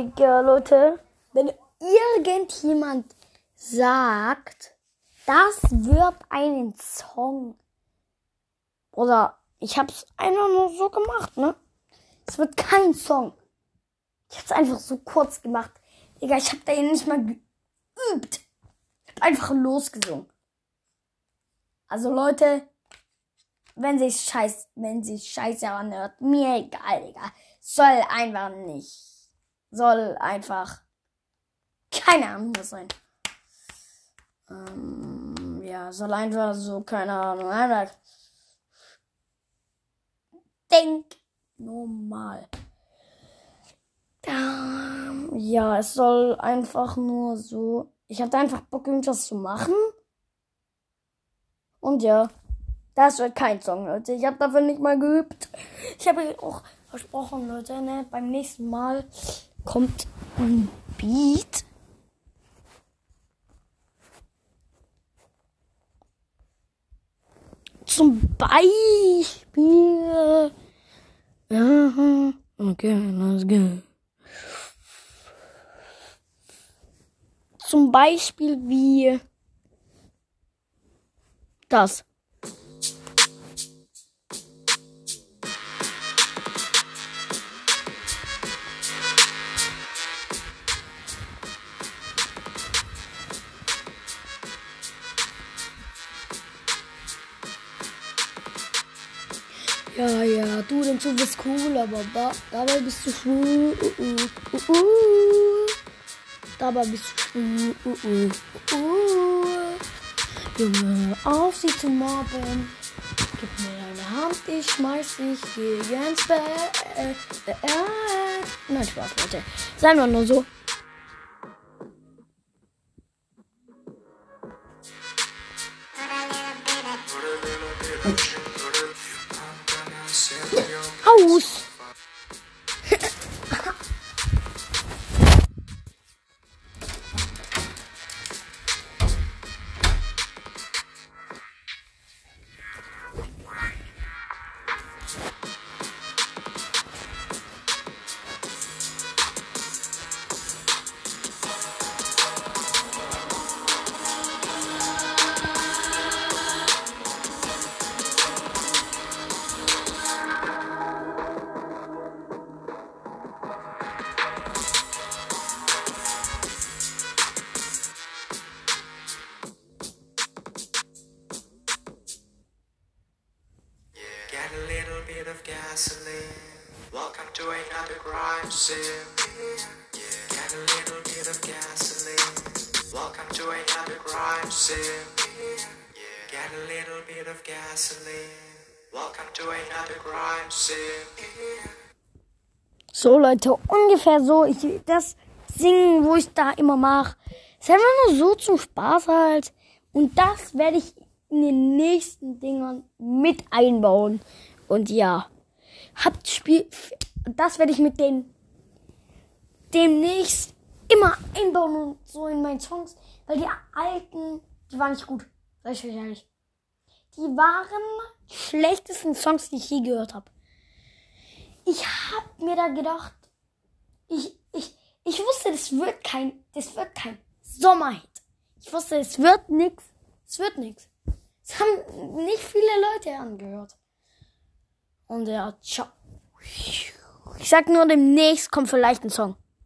Digga, Leute. Wenn irgendjemand sagt, das wird einen Song. Oder ich hab's einfach nur so gemacht, ne? Es wird kein Song. Ich hab's einfach so kurz gemacht. Digga, ich hab da ja nicht mal geübt. Ich hab einfach losgesungen. Also Leute, wenn sie scheiß, wenn sie scheiße anhört, mir egal, Digga. Soll einfach nicht. Soll einfach keine Ahnung was sein. Ähm, ja, soll einfach so, keine Ahnung, einfach denk normal. Ähm, ja, es soll einfach nur so. Ich hatte einfach Bock, irgendwas zu machen. Und ja, das wird kein Song, Leute. Ich habe dafür nicht mal geübt. Ich habe auch versprochen, Leute, ne, beim nächsten Mal kommt ein Beat. Zum Beispiel. Ja, okay, let's go. Zum Beispiel wie das. Ja, ja, du denkst, du bist cool, aber da, dabei bist du schwul. Uh, uh, uh, uh. Dabei bist du schwul. Uh, uh, uh, uh. Junge, auf sie zu mobben. Gib mir deine Hand, ich schmeiß dich Bett. Äh, äh, äh. Nein, Spaß, Leute. Sei mal nur so. Aus! gaúcho. Gasoline. Welcome to another crime scene. Get a little bit of gasoline. Welcome to another crime scene. Get a little bit of gasoline. Welcome to another crime scene. So, Leute, ungefähr so. Ich, das Singen, wo ich da immer mache, ist einfach nur so zum Spaß halt. Und das werde ich in den nächsten Dingern mit einbauen. Und ja, habt Spiel, das werde ich mit den demnächst immer einbauen und so in meinen Songs, weil die alten, die waren nicht gut. Sag ich euch ehrlich. Die waren die schlechtesten Songs, die ich je gehört habe. Ich hab mir da gedacht, ich, ich, ich wusste, das wird kein, das wird kein Sommerhit. Ich wusste, es wird nix. Es wird nix. Es haben nicht viele Leute angehört. Und ja, ciao. Ich sag nur, demnächst kommt vielleicht ein Song.